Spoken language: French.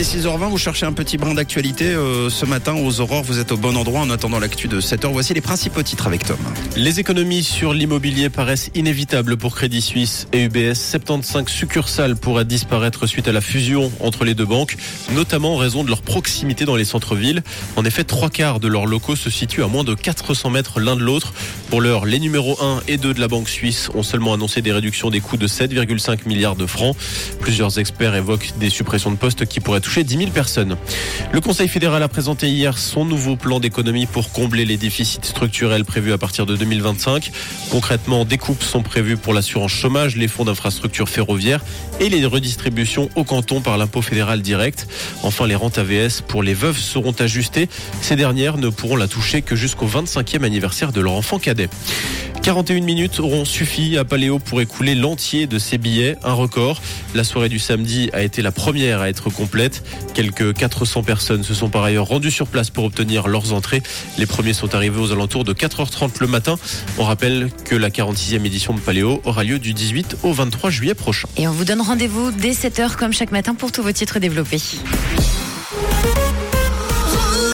est 6h20, vous cherchez un petit brin d'actualité euh, ce matin aux aurores, vous êtes au bon endroit en attendant l'actu de 7h. Voici les principaux titres avec Tom. Les économies sur l'immobilier paraissent inévitables pour Crédit Suisse et UBS. 75 succursales pourraient disparaître suite à la fusion entre les deux banques, notamment en raison de leur proximité dans les centres-villes. En effet, trois quarts de leurs locaux se situent à moins de 400 mètres l'un de l'autre. Pour l'heure, les numéros 1 et 2 de la banque suisse ont seulement annoncé des réductions des coûts de 7,5 milliards de francs. Plusieurs experts évoquent des suppressions de postes qui pourraient toucher 10 000 personnes. Le Conseil fédéral a présenté hier son nouveau plan d'économie pour combler les déficits structurels prévus à partir de 2025. Concrètement, des coupes sont prévues pour l'assurance chômage, les fonds d'infrastructure ferroviaire et les redistributions au canton par l'impôt fédéral direct. Enfin, les rentes AVS pour les veuves seront ajustées. Ces dernières ne pourront la toucher que jusqu'au 25e anniversaire de leur enfant cadet. 41 minutes auront suffi à Paléo pour écouler l'entier de ses billets, un record. La soirée du samedi a été la première à être complète. Quelques 400 personnes se sont par ailleurs rendues sur place pour obtenir leurs entrées. Les premiers sont arrivés aux alentours de 4h30 le matin. On rappelle que la 46e édition de Paléo aura lieu du 18 au 23 juillet prochain. Et on vous donne rendez-vous dès 7h comme chaque matin pour tous vos titres développés.